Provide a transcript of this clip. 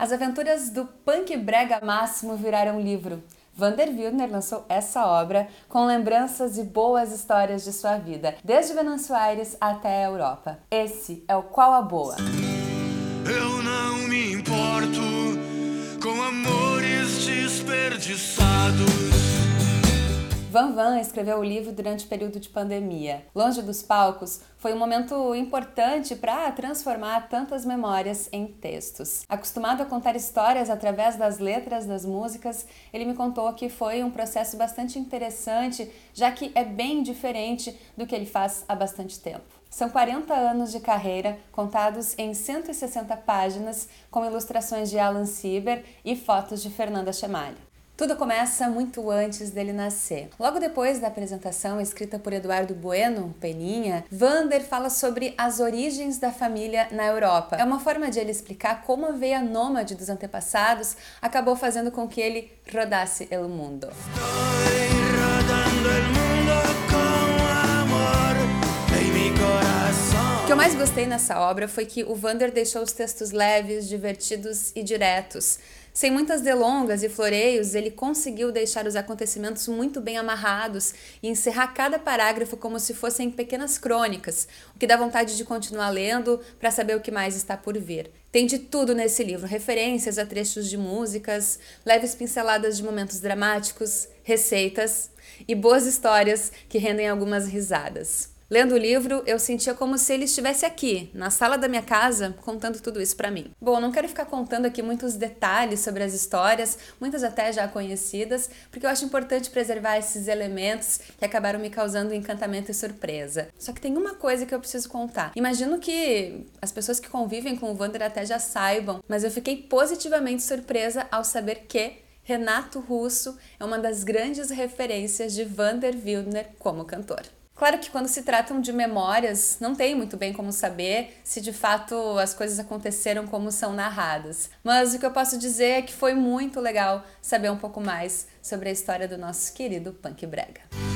As aventuras do punk brega máximo viraram livro. Vander Wildner lançou essa obra com lembranças e boas histórias de sua vida, desde Venâncio Aires até a Europa. Esse é o Qual a Boa. Eu não me importo com amores desperdiçados. Van Van escreveu o livro durante o período de pandemia. Longe dos palcos, foi um momento importante para transformar tantas memórias em textos. Acostumado a contar histórias através das letras das músicas, ele me contou que foi um processo bastante interessante, já que é bem diferente do que ele faz há bastante tempo. São 40 anos de carreira, contados em 160 páginas, com ilustrações de Alan Sieber e fotos de Fernanda Chemalha. Tudo começa muito antes dele nascer. Logo depois da apresentação escrita por Eduardo Bueno, Peninha, Vander fala sobre as origens da família na Europa. É uma forma de ele explicar como a veia nômade dos antepassados acabou fazendo com que ele rodasse o mundo. O que eu mais gostei nessa obra foi que o Vander deixou os textos leves, divertidos e diretos sem muitas delongas e floreios, ele conseguiu deixar os acontecimentos muito bem amarrados e encerrar cada parágrafo como se fossem pequenas crônicas, o que dá vontade de continuar lendo para saber o que mais está por vir. Tem de tudo nesse livro: referências a trechos de músicas, leves pinceladas de momentos dramáticos, receitas e boas histórias que rendem algumas risadas. Lendo o livro, eu sentia como se ele estivesse aqui, na sala da minha casa, contando tudo isso para mim. Bom, não quero ficar contando aqui muitos detalhes sobre as histórias, muitas até já conhecidas, porque eu acho importante preservar esses elementos que acabaram me causando encantamento e surpresa. Só que tem uma coisa que eu preciso contar. Imagino que as pessoas que convivem com o Wander até já saibam, mas eu fiquei positivamente surpresa ao saber que Renato Russo é uma das grandes referências de Vander Wildner como cantor. Claro que quando se tratam de memórias, não tem muito bem como saber se de fato as coisas aconteceram como são narradas. Mas o que eu posso dizer é que foi muito legal saber um pouco mais sobre a história do nosso querido Punk Brega.